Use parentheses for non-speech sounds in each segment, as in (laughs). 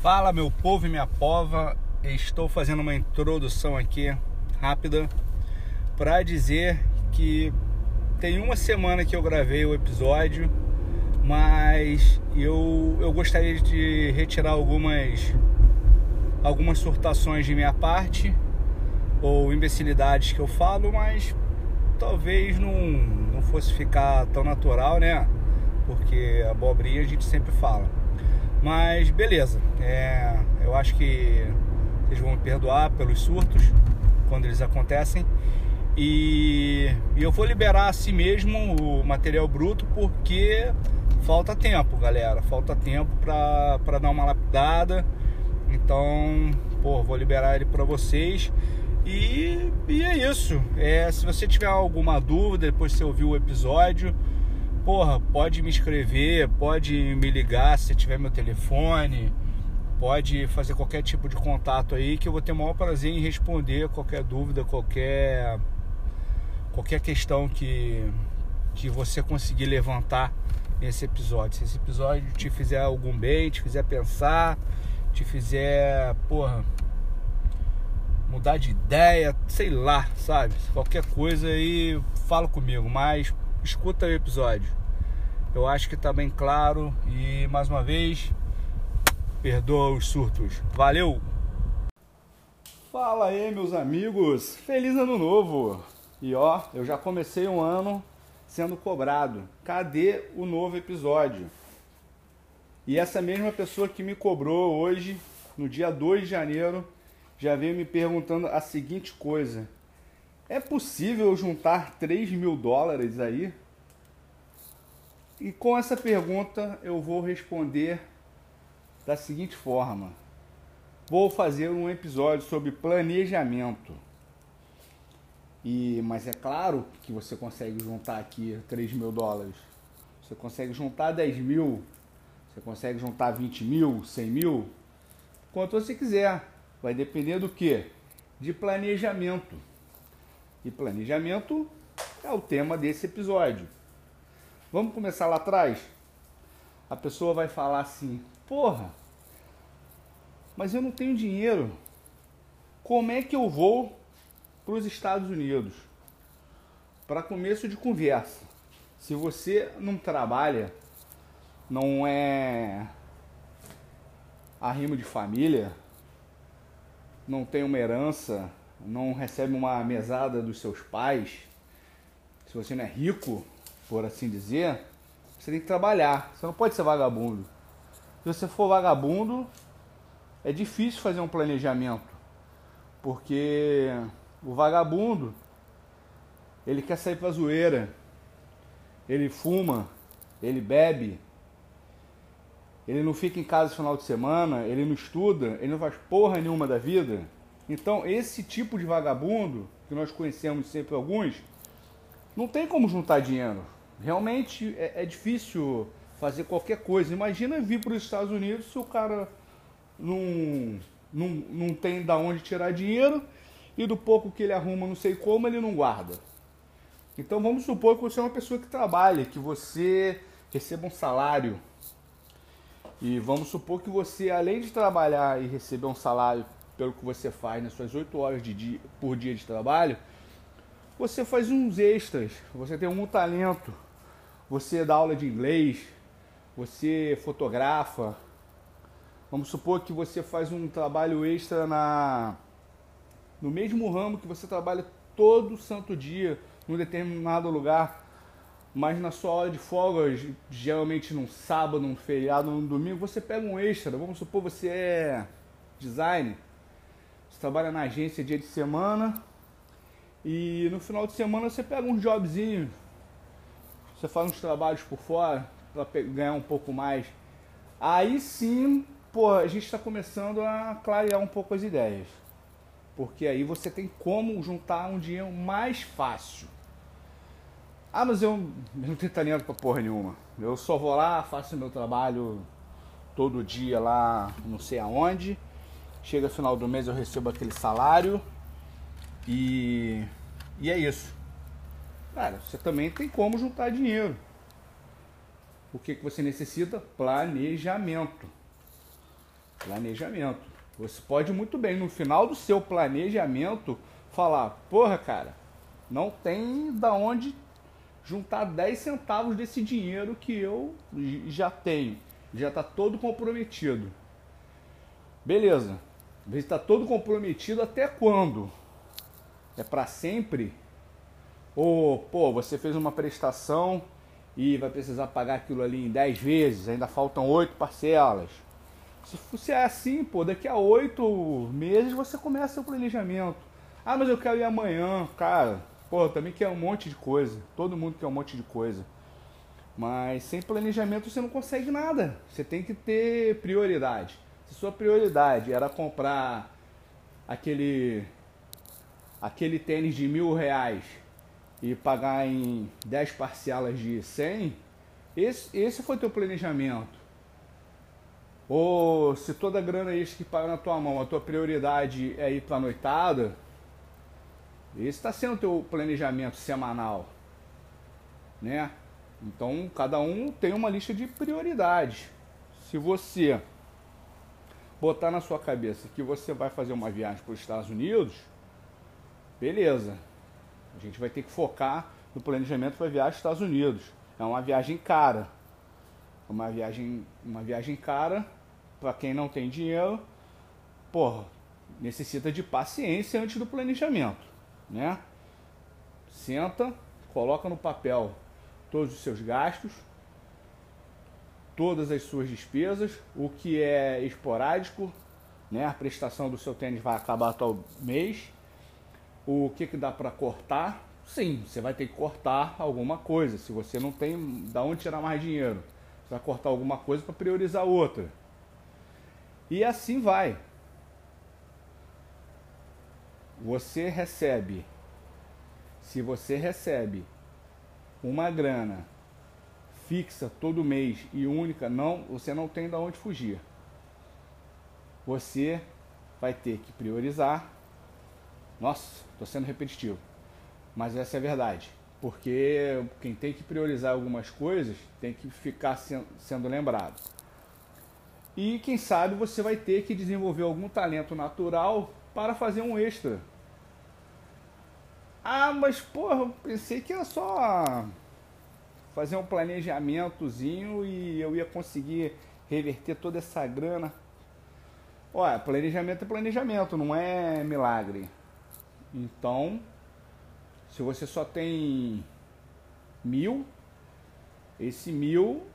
Fala meu povo e minha pova, estou fazendo uma introdução aqui rápida para dizer que tem uma semana que eu gravei o episódio, mas eu, eu gostaria de retirar algumas algumas surtações de minha parte ou imbecilidades que eu falo, mas talvez não, não fosse ficar tão natural, né? Porque abobrinha a gente sempre fala. Mas beleza, é, eu acho que vocês vão me perdoar pelos surtos quando eles acontecem. E, e eu vou liberar assim mesmo o material bruto porque falta tempo, galera. Falta tempo para dar uma lapidada. Então, pô, vou liberar ele para vocês. E, e é isso. É, se você tiver alguma dúvida depois que você ouvir o episódio, porra, pode me escrever, pode me ligar se tiver meu telefone, pode fazer qualquer tipo de contato aí que eu vou ter o maior prazer em responder qualquer dúvida, qualquer qualquer questão que que você conseguir levantar nesse episódio. Se esse episódio te fizer algum bem, te fizer pensar, te fizer, porra, mudar de ideia, sei lá, sabe? Qualquer coisa aí, fala comigo, mas escuta o episódio. Eu acho que tá bem claro e mais uma vez, perdoa os surtos. Valeu! Fala aí, meus amigos! Feliz ano novo! E ó, eu já comecei um ano sendo cobrado. Cadê o novo episódio? E essa mesma pessoa que me cobrou hoje, no dia 2 de janeiro, já veio me perguntando a seguinte coisa: é possível juntar 3 mil dólares aí? E com essa pergunta eu vou responder da seguinte forma: vou fazer um episódio sobre planejamento. E, mas é claro que você consegue juntar aqui 3 mil dólares. Você consegue juntar 10 mil, você consegue juntar 20 mil, 100 mil, quanto você quiser. Vai depender do que? De planejamento. E planejamento é o tema desse episódio. Vamos começar lá atrás? A pessoa vai falar assim: Porra, mas eu não tenho dinheiro. Como é que eu vou para os Estados Unidos? Para começo de conversa, se você não trabalha, não é arrimo de família, não tem uma herança, não recebe uma mesada dos seus pais, se você não é rico, por assim dizer, você tem que trabalhar. Você não pode ser vagabundo. Se você for vagabundo, é difícil fazer um planejamento. Porque o vagabundo, ele quer sair pra zoeira. Ele fuma, ele bebe, ele não fica em casa no final de semana, ele não estuda, ele não faz porra nenhuma da vida. Então, esse tipo de vagabundo, que nós conhecemos sempre alguns, não tem como juntar dinheiro. Realmente é, é difícil fazer qualquer coisa. Imagina vir para os Estados Unidos se o cara não, não, não tem da onde tirar dinheiro e do pouco que ele arruma, não sei como, ele não guarda. Então vamos supor que você é uma pessoa que trabalha, que você receba um salário e vamos supor que você, além de trabalhar e receber um salário pelo que você faz nas suas 8 horas de dia, por dia de trabalho, você faz uns extras, você tem um talento, você dá aula de inglês, você fotografa. Vamos supor que você faz um trabalho extra na no mesmo ramo que você trabalha todo santo dia num determinado lugar mas na sua hora de folga, geralmente num sábado, num feriado, num domingo, você pega um extra. Vamos supor você é designer, você trabalha na agência dia de semana e no final de semana você pega um jobzinho, você faz uns trabalhos por fora para ganhar um pouco mais. Aí sim, pô, a gente está começando a clarear um pouco as ideias. Porque aí você tem como juntar um dinheiro mais fácil. Ah, mas eu, não tenho talento pra porra nenhuma. Eu só vou lá, faço meu trabalho todo dia lá, não sei aonde. Chega final do mês eu recebo aquele salário e, e é isso. Cara, você também tem como juntar dinheiro. O que, que você necessita? Planejamento. Planejamento. Você pode muito bem, no final do seu planejamento, falar: porra, cara, não tem da onde juntar 10 centavos desse dinheiro que eu já tenho. Já está todo comprometido. Beleza. Está todo comprometido até quando? É para sempre? Ou, pô, você fez uma prestação e vai precisar pagar aquilo ali em 10 vezes, ainda faltam 8 parcelas. Se fosse assim, pô, daqui a 8 meses você começa seu planejamento. Ah, mas eu quero ir amanhã, cara. Pô, também quer um monte de coisa. Todo mundo quer um monte de coisa. Mas sem planejamento você não consegue nada. Você tem que ter prioridade. Se sua prioridade era comprar aquele aquele tênis de mil reais e pagar em 10 parcelas de 100, esse, esse foi teu planejamento. Ou se toda a grana extra que paga na tua mão, a tua prioridade é ir para noitada, esse está sendo teu planejamento semanal, né? Então cada um tem uma lista de prioridades. Se você botar na sua cabeça que você vai fazer uma viagem para os Estados Unidos, beleza. A gente vai ter que focar no planejamento para viagem aos Estados Unidos. É uma viagem cara. Uma viagem, uma viagem cara para quem não tem dinheiro. Porra, necessita de paciência antes do planejamento, né? Senta, coloca no papel todos os seus gastos, todas as suas despesas, o que é esporádico, né? A prestação do seu tênis vai acabar todo mês o que, que dá para cortar? Sim, você vai ter que cortar alguma coisa. Se você não tem da onde tirar mais dinheiro, você vai cortar alguma coisa para priorizar outra. E assim vai. Você recebe, se você recebe uma grana fixa todo mês e única, não, você não tem da onde fugir. Você vai ter que priorizar nossa, estou sendo repetitivo. Mas essa é a verdade. Porque quem tem que priorizar algumas coisas tem que ficar sendo lembrado. E quem sabe você vai ter que desenvolver algum talento natural para fazer um extra. Ah, mas porra, pensei que era só fazer um planejamentozinho e eu ia conseguir reverter toda essa grana. Olha, planejamento é planejamento, não é milagre. Então, se você só tem mil, esse mil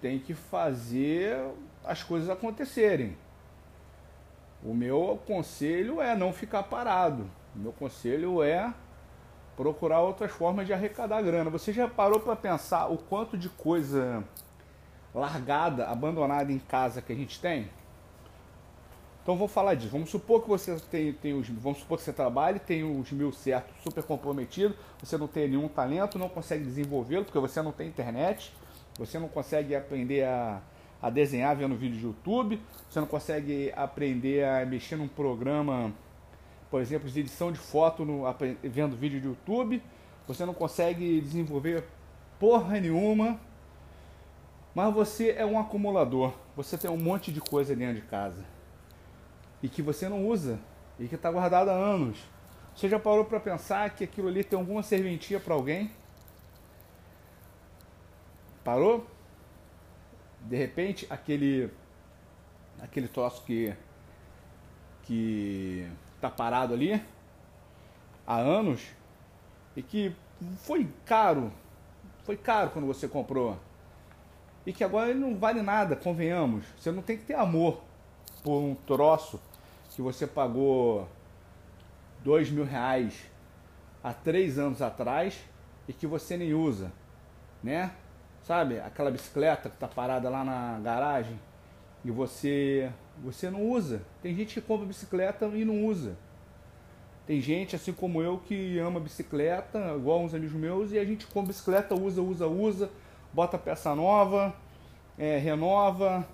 tem que fazer as coisas acontecerem. O meu conselho é não ficar parado. O meu conselho é procurar outras formas de arrecadar grana. Você já parou para pensar o quanto de coisa largada, abandonada em casa que a gente tem? Então vamos falar disso. Vamos supor que você tem, tem os. Vamos supor que você trabalhe, tem os mil certos, super comprometido, você não tem nenhum talento, não consegue desenvolvê-lo, porque você não tem internet, você não consegue aprender a, a desenhar vendo vídeo de YouTube, você não consegue aprender a mexer num programa, por exemplo, de edição de foto no, vendo vídeo de YouTube, você não consegue desenvolver porra nenhuma, mas você é um acumulador, você tem um monte de coisa dentro de casa e que você não usa e que está guardado há anos. Você já parou para pensar que aquilo ali tem alguma serventia para alguém? Parou? De repente, aquele aquele troço que que tá parado ali há anos e que foi caro, foi caro quando você comprou e que agora ele não vale nada, convenhamos. Você não tem que ter amor por um troço que você pagou dois mil reais há três anos atrás e que você nem usa, né? Sabe, aquela bicicleta que está parada lá na garagem e você você não usa. Tem gente que compra bicicleta e não usa. Tem gente, assim como eu, que ama bicicleta, igual uns amigos meus, e a gente compra bicicleta, usa, usa, usa, bota peça nova, é, renova,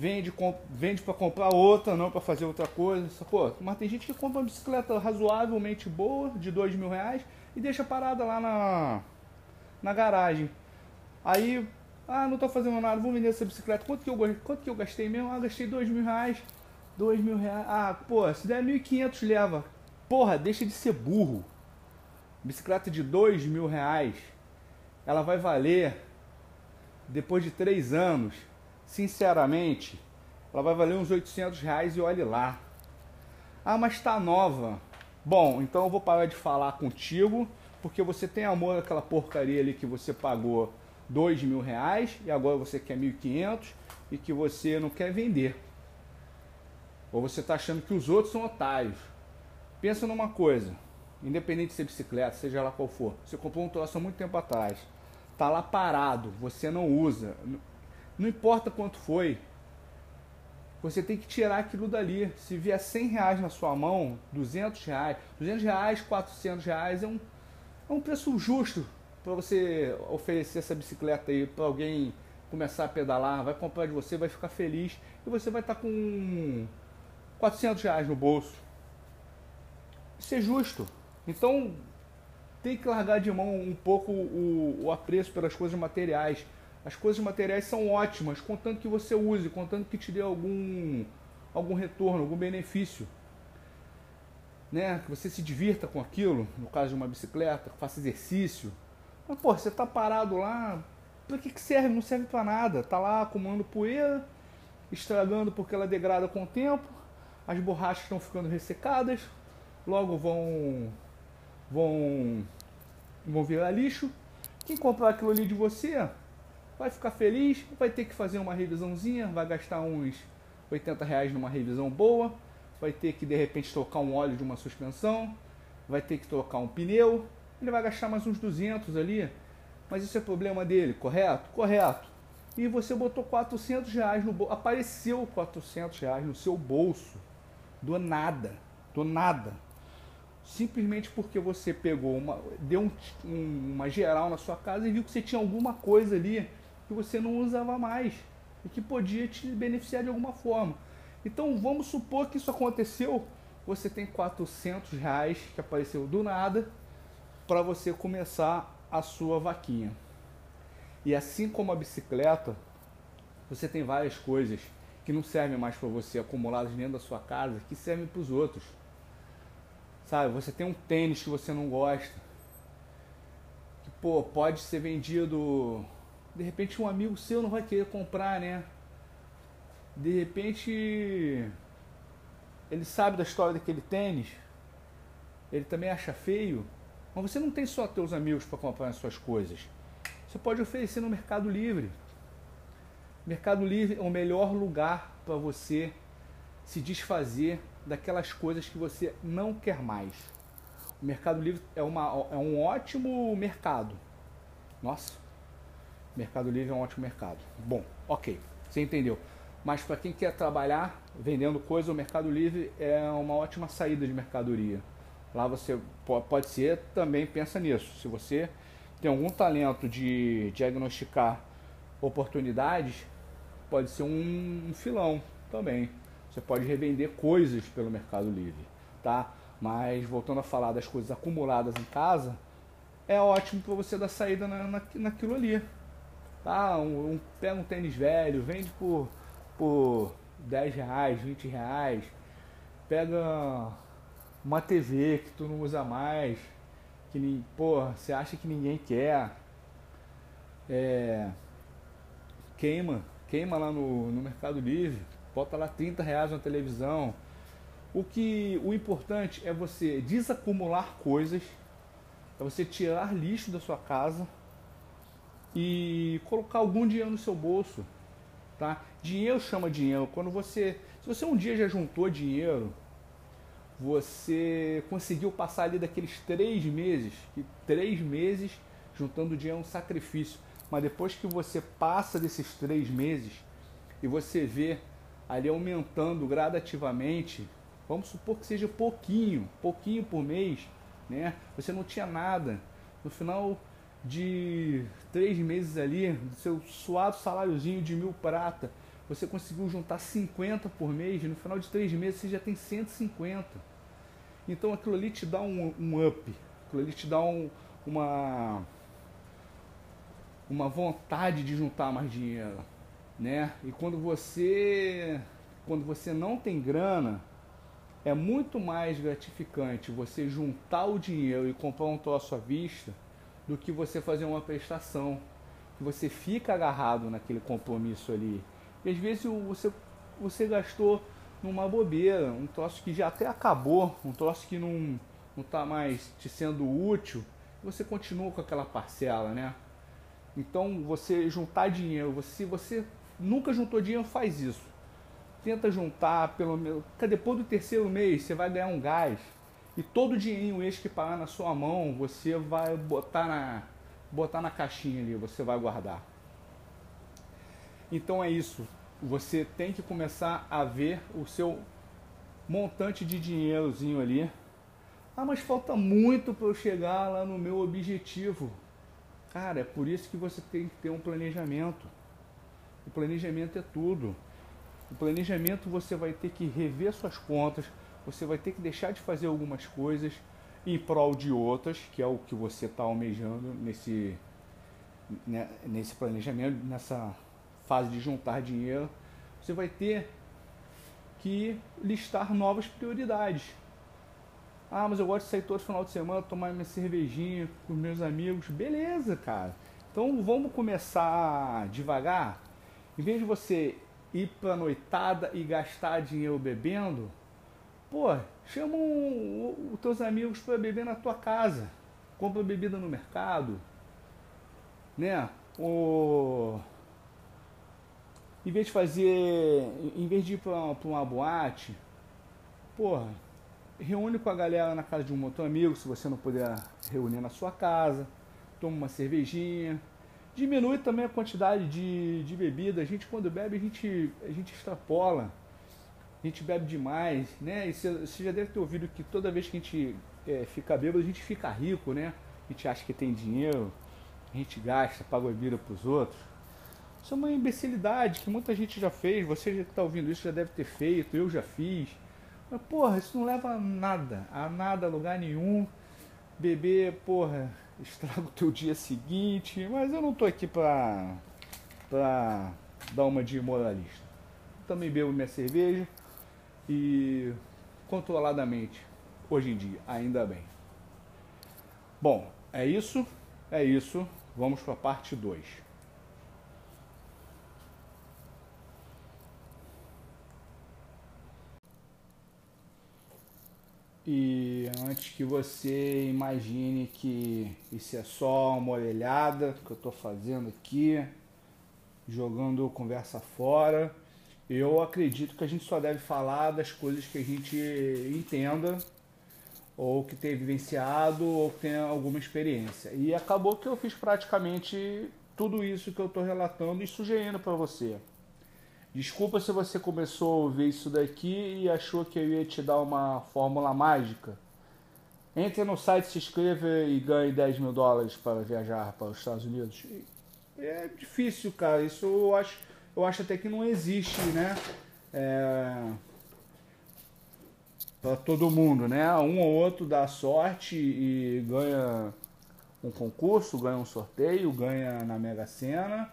vende, vende para comprar outra, não para fazer outra coisa. Pô, mas tem gente que compra uma bicicleta razoavelmente boa, de dois mil reais, e deixa parada lá na, na garagem. Aí, Ah, não tô fazendo nada, vou vender essa bicicleta. Quanto que eu, quanto que eu gastei mesmo? Ah, gastei dois mil reais. Dois mil reais. Ah, pô, se der mil e quinhentos, leva. Porra, deixa de ser burro. Bicicleta de dois mil reais, ela vai valer, depois de três anos, sinceramente, ela vai valer uns 800 reais e olhe lá. Ah, mas tá nova. Bom, então eu vou parar de falar contigo, porque você tem amor àquela porcaria ali que você pagou dois mil reais e agora você quer 1.500 e que você não quer vender. Ou você está achando que os outros são otários. Pensa numa coisa, independente de ser bicicleta, seja lá qual for, você comprou um troço há muito tempo atrás, tá lá parado, você não usa, não importa quanto foi, você tem que tirar aquilo dali. Se vier 100 reais na sua mão, 200 reais, 200 reais, 400 reais é um, é um preço justo para você oferecer essa bicicleta aí para alguém começar a pedalar, vai comprar de você, vai ficar feliz e você vai estar tá com 400 reais no bolso. Isso é justo. Então tem que largar de mão um pouco o, o apreço pelas coisas materiais. As coisas materiais são ótimas, contanto que você use, contanto que te dê algum, algum retorno, algum benefício. Né? Que você se divirta com aquilo, no caso de uma bicicleta, faça exercício. Mas, pô, você tá parado lá, pra que, que serve? Não serve para nada. Tá lá acumulando poeira, estragando porque ela degrada com o tempo, as borrachas estão ficando ressecadas, logo vão vão vão virar lixo. Quem comprar aquilo ali de você vai ficar feliz, vai ter que fazer uma revisãozinha, vai gastar uns 80 reais numa revisão boa, vai ter que de repente trocar um óleo de uma suspensão, vai ter que trocar um pneu, ele vai gastar mais uns 200 ali, mas isso é problema dele, correto? Correto. E você botou 400 reais no bolso, apareceu 400 reais no seu bolso, do nada, do nada. Simplesmente porque você pegou uma, deu um, um, uma geral na sua casa e viu que você tinha alguma coisa ali que você não usava mais e que podia te beneficiar de alguma forma. Então vamos supor que isso aconteceu, você tem 400 reais que apareceu do nada para você começar a sua vaquinha. E assim como a bicicleta, você tem várias coisas que não servem mais para você acumuladas dentro da sua casa, que servem para os outros. Sabe, você tem um tênis que você não gosta, que pô, pode ser vendido, de repente um amigo seu não vai querer comprar, né? De repente ele sabe da história daquele tênis, ele também acha feio, mas você não tem só teus amigos para comprar as suas coisas. Você pode oferecer no Mercado Livre. Mercado Livre é o melhor lugar para você se desfazer daquelas coisas que você não quer mais. O Mercado Livre é, uma, é um ótimo mercado. Nossa, Mercado Livre é um ótimo mercado. Bom, ok, você entendeu. Mas para quem quer trabalhar vendendo coisa, o Mercado Livre é uma ótima saída de mercadoria. Lá você pode ser, também pensa nisso. Se você tem algum talento de diagnosticar oportunidades, pode ser um, filão também. Você pode revender coisas pelo Mercado Livre, tá? Mas voltando a falar das coisas acumuladas em casa, é ótimo para você dar saída na, na, naquilo ali. Tá? Um, um, pega um tênis velho, vende por, por 10 reais, 20 reais. Pega uma TV que tu não usa mais, que porra, você acha que ninguém quer. É, queima, queima lá no, no Mercado Livre, bota lá 30 reais na televisão. O que o importante é você desacumular coisas, é você tirar lixo da sua casa e colocar algum dinheiro no seu bolso, tá? Dinheiro chama dinheiro. Quando você, se você um dia já juntou dinheiro, você conseguiu passar ali daqueles três meses, que três meses juntando dinheiro é um sacrifício. Mas depois que você passa desses três meses e você vê ali aumentando gradativamente, vamos supor que seja pouquinho, pouquinho por mês, né? Você não tinha nada. No final de três meses ali, do seu suado saláriozinho de mil prata, você conseguiu juntar 50 por mês, no final de três meses você já tem 150. Então aquilo ali te dá um, um up, aquilo ali te dá um, uma, uma vontade de juntar mais dinheiro, né? E quando você quando você não tem grana, é muito mais gratificante você juntar o dinheiro e comprar um troço à vista do que você fazer uma prestação. Você fica agarrado naquele compromisso ali. E às vezes você, você gastou numa bobeira, um troço que já até acabou, um troço que não não está mais te sendo útil, você continua com aquela parcela, né? Então você juntar dinheiro, você, se você nunca juntou dinheiro, faz isso. Tenta juntar pelo menos. Depois do terceiro mês você vai ganhar um gás. E todo o dinheirinho que parar na sua mão, você vai botar na, botar na caixinha ali, você vai guardar. Então é isso. Você tem que começar a ver o seu montante de dinheirozinho ali ah, mas falta muito para eu chegar lá no meu objetivo. Cara, é por isso que você tem que ter um planejamento. O planejamento é tudo. O planejamento você vai ter que rever suas contas, você vai ter que deixar de fazer algumas coisas em prol de outras, que é o que você está almejando nesse, né, nesse planejamento, nessa fase de juntar dinheiro. Você vai ter que listar novas prioridades. Ah, mas eu gosto de sair todo final de semana, tomar minha cervejinha com meus amigos. Beleza, cara. Então vamos começar devagar. Em vez de você ir pra noitada e gastar dinheiro bebendo, pô, chama os teus amigos para beber na tua casa. Compra bebida no mercado. Né? Ou em vez de fazer. Em vez de ir pra, pra uma boate, porra reúne com a galera na casa de um outro amigo, se você não puder reunir na sua casa, toma uma cervejinha. Diminui também a quantidade de, de bebida. A gente quando bebe, a gente, a gente extrapola. A gente bebe demais, né? E você, já deve ter ouvido que toda vez que a gente é, fica bêbado, a gente fica rico, né? A gente acha que tem dinheiro, a gente gasta, paga bebida para os outros. Isso é uma imbecilidade que muita gente já fez. Você já está ouvindo isso já deve ter feito, eu já fiz. Mas, porra, isso não leva a nada, a nada, a lugar nenhum. Beber, porra, (laughs) estraga o teu dia seguinte. Mas eu não tô aqui pra, pra dar uma de moralista. Também bebo minha cerveja e controladamente, hoje em dia, ainda bem. Bom, é isso, é isso. Vamos para a parte 2. E antes que você imagine que isso é só uma orelhada que eu estou fazendo aqui, jogando conversa fora, eu acredito que a gente só deve falar das coisas que a gente entenda, ou que tenha vivenciado, ou que tenha alguma experiência. E acabou que eu fiz praticamente tudo isso que eu estou relatando e sugerindo para você. Desculpa se você começou a ouvir isso daqui e achou que eu ia te dar uma fórmula mágica. Entre no site, se inscreva e ganhe 10 mil dólares para viajar para os Estados Unidos. É difícil, cara. Isso eu acho, eu acho até que não existe, né? É... Para todo mundo, né? Um ou outro dá sorte e ganha um concurso, ganha um sorteio, ganha na Mega Sena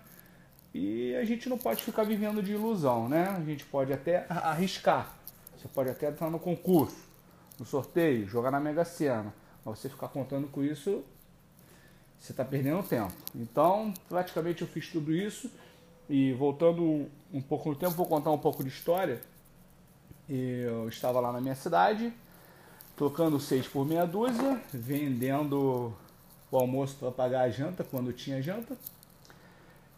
e a gente não pode ficar vivendo de ilusão, né? A gente pode até arriscar. Você pode até entrar no concurso, no sorteio, jogar na Mega Sena. Mas você ficar contando com isso, você está perdendo tempo. Então, praticamente eu fiz tudo isso. E voltando um pouco no tempo, vou contar um pouco de história. Eu estava lá na minha cidade, trocando seis por meia dúzia, vendendo o almoço para pagar a janta quando tinha janta.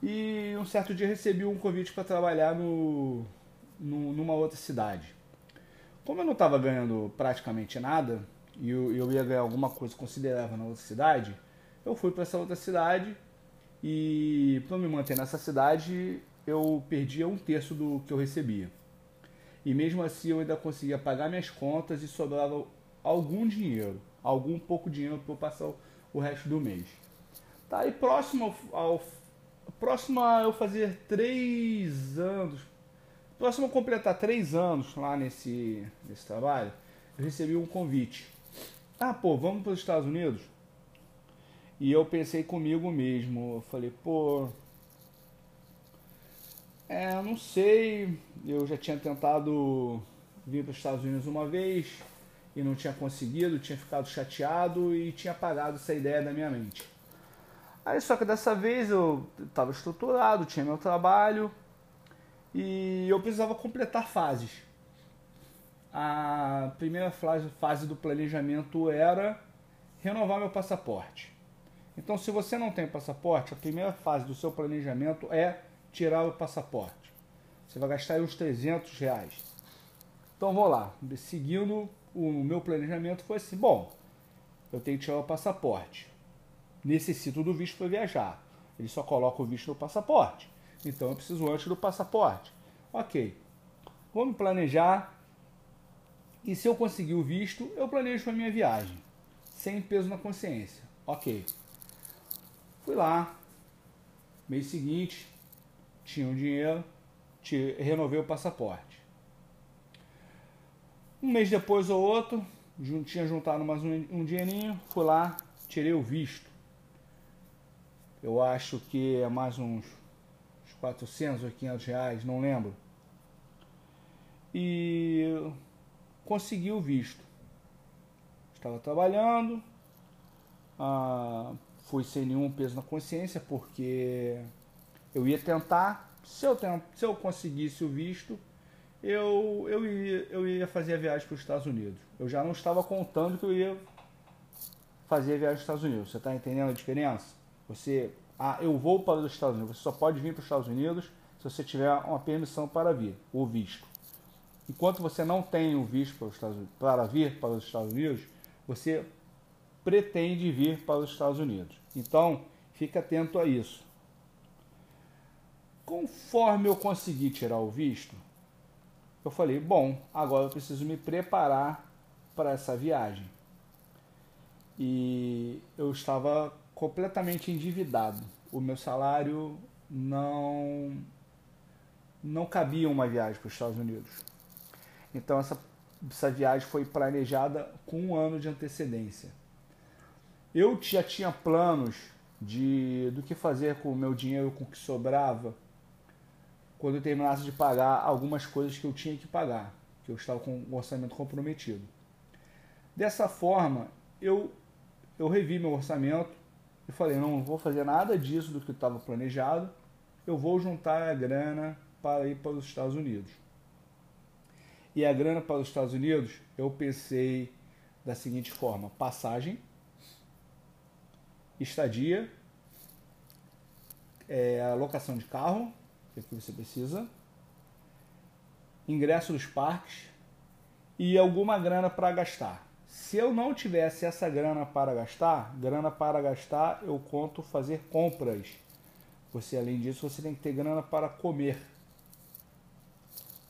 E um certo dia recebi um convite para trabalhar no, no, numa outra cidade. Como eu não estava ganhando praticamente nada, e eu, eu ia ganhar alguma coisa considerável na outra cidade, eu fui para essa outra cidade e para me manter nessa cidade eu perdia um terço do que eu recebia. E mesmo assim eu ainda conseguia pagar minhas contas e sobrava algum dinheiro, algum pouco dinheiro para passar o resto do mês. Tá, e próximo ao próximo a eu fazer três anos, próximo a completar três anos lá nesse, nesse trabalho, eu recebi um convite. Ah, pô, vamos para os Estados Unidos? E eu pensei comigo mesmo, eu falei, pô, é, não sei, eu já tinha tentado vir para os Estados Unidos uma vez e não tinha conseguido, tinha ficado chateado e tinha apagado essa ideia da minha mente. Aí só que dessa vez eu estava estruturado, tinha meu trabalho e eu precisava completar fases. A primeira fase do planejamento era renovar meu passaporte. Então, se você não tem passaporte, a primeira fase do seu planejamento é tirar o passaporte. Você vai gastar aí uns 300 reais. Então, vou lá. Seguindo o meu planejamento, foi assim: bom, eu tenho que tirar o passaporte. Necessito do visto para viajar. Ele só coloca o visto no passaporte. Então, eu preciso antes do passaporte. Ok. Vamos planejar. E se eu conseguir o visto, eu planejo a minha viagem. Sem peso na consciência. Ok. Fui lá. Mês seguinte, tinha um dinheiro, renovei o passaporte. Um mês depois ou outro, tinha juntado mais um, um dinheirinho, fui lá, tirei o visto. Eu acho que é mais uns, uns 400 ou 500 reais, não lembro. E consegui o visto. Estava trabalhando, ah, fui sem nenhum peso na consciência, porque eu ia tentar, se eu, tent, se eu conseguisse o visto, eu, eu, ia, eu ia fazer a viagem para os Estados Unidos. Eu já não estava contando que eu ia fazer a viagem para os Estados Unidos. Você está entendendo a diferença? Você, ah, eu vou para os Estados Unidos. Você só pode vir para os Estados Unidos se você tiver uma permissão para vir, o visto. Enquanto você não tem o visto para, os Estados, para vir para os Estados Unidos, você pretende vir para os Estados Unidos. Então, fique atento a isso. Conforme eu consegui tirar o visto, eu falei: bom, agora eu preciso me preparar para essa viagem. E eu estava completamente endividado. O meu salário não não cabia uma viagem para os Estados Unidos. Então essa, essa viagem foi planejada com um ano de antecedência. Eu já tinha planos de do que fazer com o meu dinheiro, com o que sobrava, quando eu terminasse de pagar algumas coisas que eu tinha que pagar, que eu estava com o orçamento comprometido. Dessa forma, eu, eu revi meu orçamento e falei: não, não vou fazer nada disso do que estava planejado, eu vou juntar a grana para ir para os Estados Unidos. E a grana para os Estados Unidos, eu pensei da seguinte forma: passagem, estadia, é, alocação de carro que, é que você precisa, ingresso dos parques e alguma grana para gastar. Se eu não tivesse essa grana para gastar, grana para gastar eu conto fazer compras. Você além disso você tem que ter grana para comer.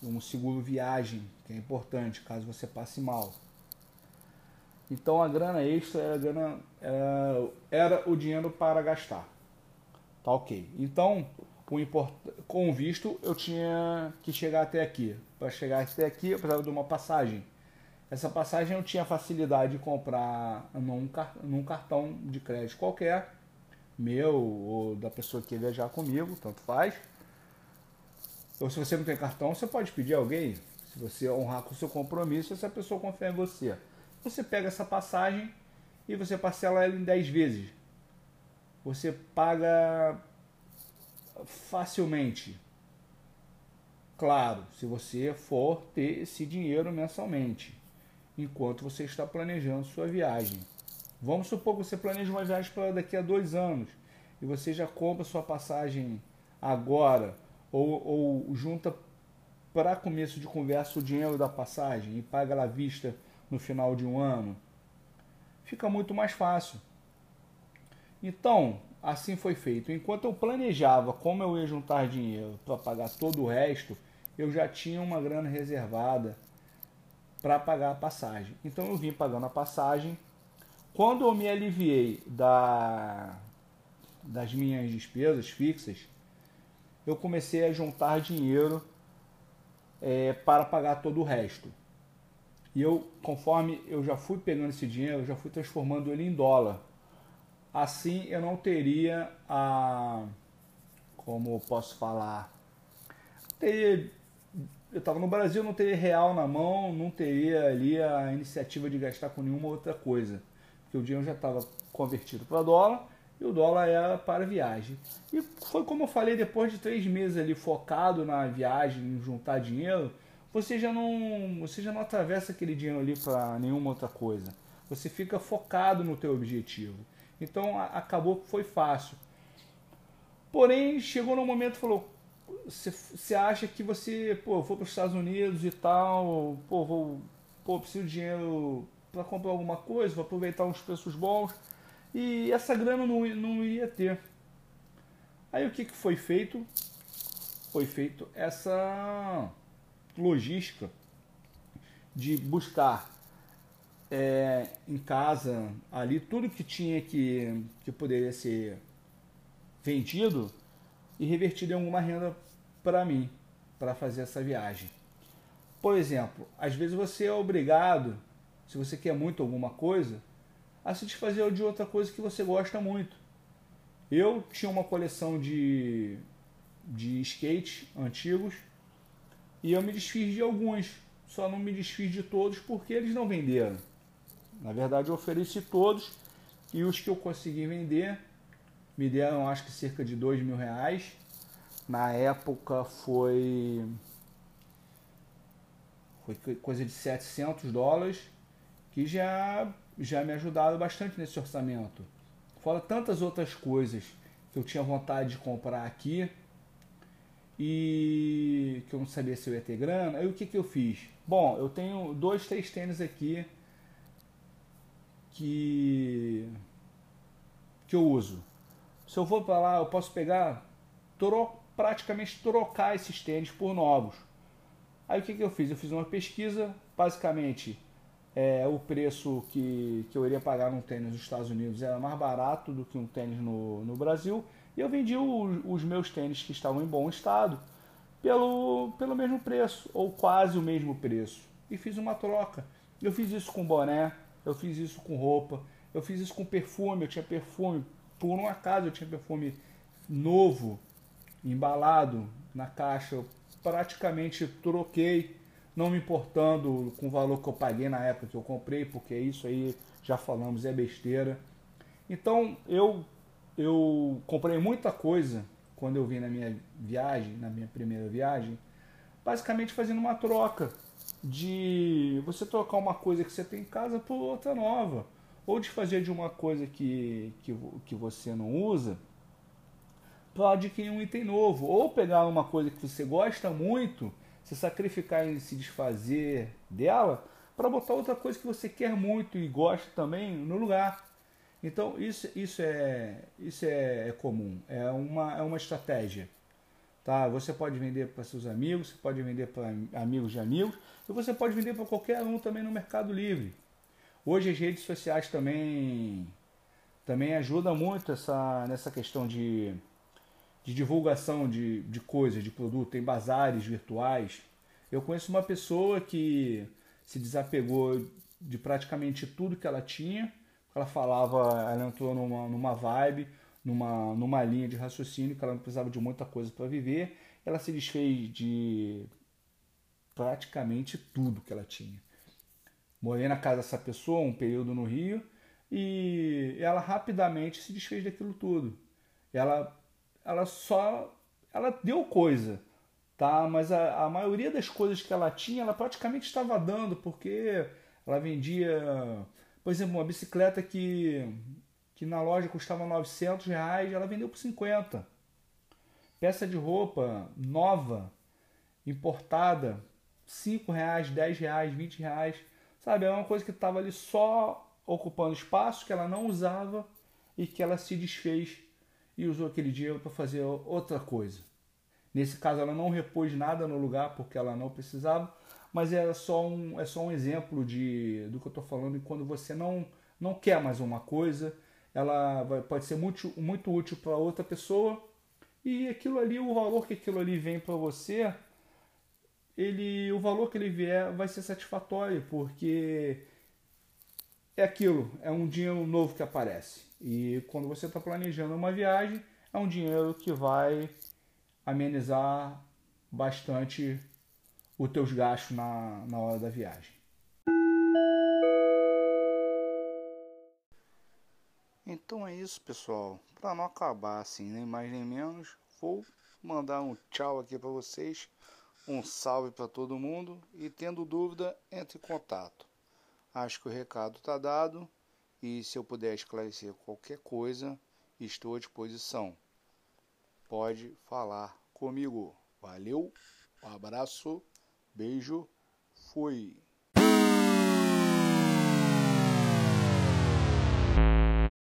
Um seguro viagem, que é importante caso você passe mal. Então a grana extra era, grana, era, era o dinheiro para gastar. Tá ok. Então com, com visto, eu tinha que chegar até aqui. Para chegar até aqui, eu precisava de uma passagem. Essa passagem eu tinha facilidade de comprar num, num cartão de crédito qualquer, meu ou da pessoa que ia viajar comigo, tanto faz. Ou se você não tem cartão, você pode pedir a alguém, se você honrar com o seu compromisso, essa pessoa confia em você. Você pega essa passagem e você parcela ela em 10 vezes. Você paga facilmente. Claro, se você for ter esse dinheiro mensalmente, enquanto você está planejando sua viagem. Vamos supor que você planeja uma viagem para daqui a dois anos e você já compra sua passagem agora ou, ou junta para começo de conversa o dinheiro da passagem e paga à vista no final de um ano. Fica muito mais fácil. Então, assim foi feito. Enquanto eu planejava como eu ia juntar dinheiro para pagar todo o resto, eu já tinha uma grana reservada para pagar a passagem. Então eu vim pagando a passagem. Quando eu me aliviei da, das minhas despesas fixas, eu comecei a juntar dinheiro é, para pagar todo o resto. E eu, conforme eu já fui pegando esse dinheiro, eu já fui transformando ele em dólar assim eu não teria a. Como posso falar? Teria, eu estava no Brasil, não teria real na mão, não teria ali a iniciativa de gastar com nenhuma outra coisa. Porque o dinheiro já estava convertido para dólar e o dólar era para viagem. E foi como eu falei, depois de três meses ali focado na viagem, em juntar dinheiro, você já não, você já não atravessa aquele dinheiro ali para nenhuma outra coisa. Você fica focado no teu objetivo. Então acabou que foi fácil. Porém, chegou no momento falou: você acha que você, pô, vou para os Estados Unidos e tal, pô, vou, pô, preciso de dinheiro para comprar alguma coisa, vou aproveitar uns preços bons e essa grana não, não ia ter. Aí o que, que foi feito? Foi feito essa logística de buscar é, em casa ali tudo que tinha que, que poderia ser vendido e revertido em alguma renda para mim, para fazer essa viagem. Por exemplo, às vezes você é obrigado, se você quer muito alguma coisa, a se desfazer de outra coisa que você gosta muito. Eu tinha uma coleção de, de skates antigos e eu me desfiz de alguns, só não me desfiz de todos porque eles não venderam. Na verdade, eu ofereci todos e os que eu consegui vender me deram acho que cerca de dois mil reais. Na época foi foi coisa de 700 dólares que já já me ajudaram bastante nesse orçamento. Fora tantas outras coisas que eu tinha vontade de comprar aqui e que eu não sabia se eu ia ter grana. Aí o que, que eu fiz? Bom, eu tenho dois, três tênis aqui que que eu uso. Se eu for para lá, eu posso pegar tro, praticamente trocar esses tênis por novos. Aí o que, que eu fiz? Eu fiz uma pesquisa, basicamente é, o preço que, que eu iria pagar num tênis nos Estados Unidos era mais barato do que um tênis no, no Brasil. E eu vendi o, os meus tênis que estavam em bom estado pelo, pelo mesmo preço, ou quase o mesmo preço. E fiz uma troca. Eu fiz isso com boné, eu fiz isso com roupa, eu fiz isso com perfume, eu tinha perfume, por um acaso eu tinha perfume novo, embalado na caixa, eu praticamente troquei, não me importando com o valor que eu paguei na época que eu comprei, porque isso aí já falamos é besteira. Então eu eu comprei muita coisa quando eu vim na minha viagem, na minha primeira viagem, basicamente fazendo uma troca de você trocar uma coisa que você tem em casa por outra nova, ou de fazer de uma coisa que, que, que você não usa para adquirir um item novo, ou pegar uma coisa que você gosta muito, se sacrificar em se desfazer dela, para botar outra coisa que você quer muito e gosta também no lugar. Então isso, isso, é, isso é, é comum, é uma, é uma estratégia. Tá? Você pode vender para seus amigos, você pode vender para amigos de amigos, e você pode vender para qualquer um também no Mercado Livre. Hoje as redes sociais também, também ajudam muito essa, nessa questão de, de divulgação de, de coisas, de produto, tem bazares virtuais. Eu conheço uma pessoa que se desapegou de praticamente tudo que ela tinha. Ela falava, ela entrou numa, numa vibe, numa, numa linha de raciocínio que ela não precisava de muita coisa para viver. Ela se desfez de praticamente tudo que ela tinha. Morei na casa dessa pessoa um período no Rio e ela rapidamente se desfez daquilo tudo. Ela, ela só, ela deu coisa, tá? Mas a, a maioria das coisas que ela tinha, ela praticamente estava dando porque ela vendia, por exemplo, uma bicicleta que que na loja custava 900 reais, ela vendeu por 50. Peça de roupa nova, importada, 5 reais, 10 reais, 20 reais. Sabe, é uma coisa que estava ali só ocupando espaço que ela não usava e que ela se desfez e usou aquele dinheiro para fazer outra coisa. Nesse caso, ela não repôs nada no lugar porque ela não precisava, mas é só um, é só um exemplo de, do que eu estou falando. E quando você não, não quer mais uma coisa, ela vai, pode ser muito, muito útil para outra pessoa e aquilo ali, o valor que aquilo ali vem para você ele o valor que ele vier vai ser satisfatório, porque é aquilo, é um dinheiro novo que aparece. E quando você está planejando uma viagem, é um dinheiro que vai amenizar bastante os teus gastos na, na hora da viagem. Então é isso, pessoal. Para não acabar assim, nem mais nem menos, vou mandar um tchau aqui para vocês, um salve para todo mundo e tendo dúvida, entre em contato. Acho que o recado está dado e se eu puder esclarecer qualquer coisa, estou à disposição. Pode falar comigo. Valeu, um abraço, beijo, fui.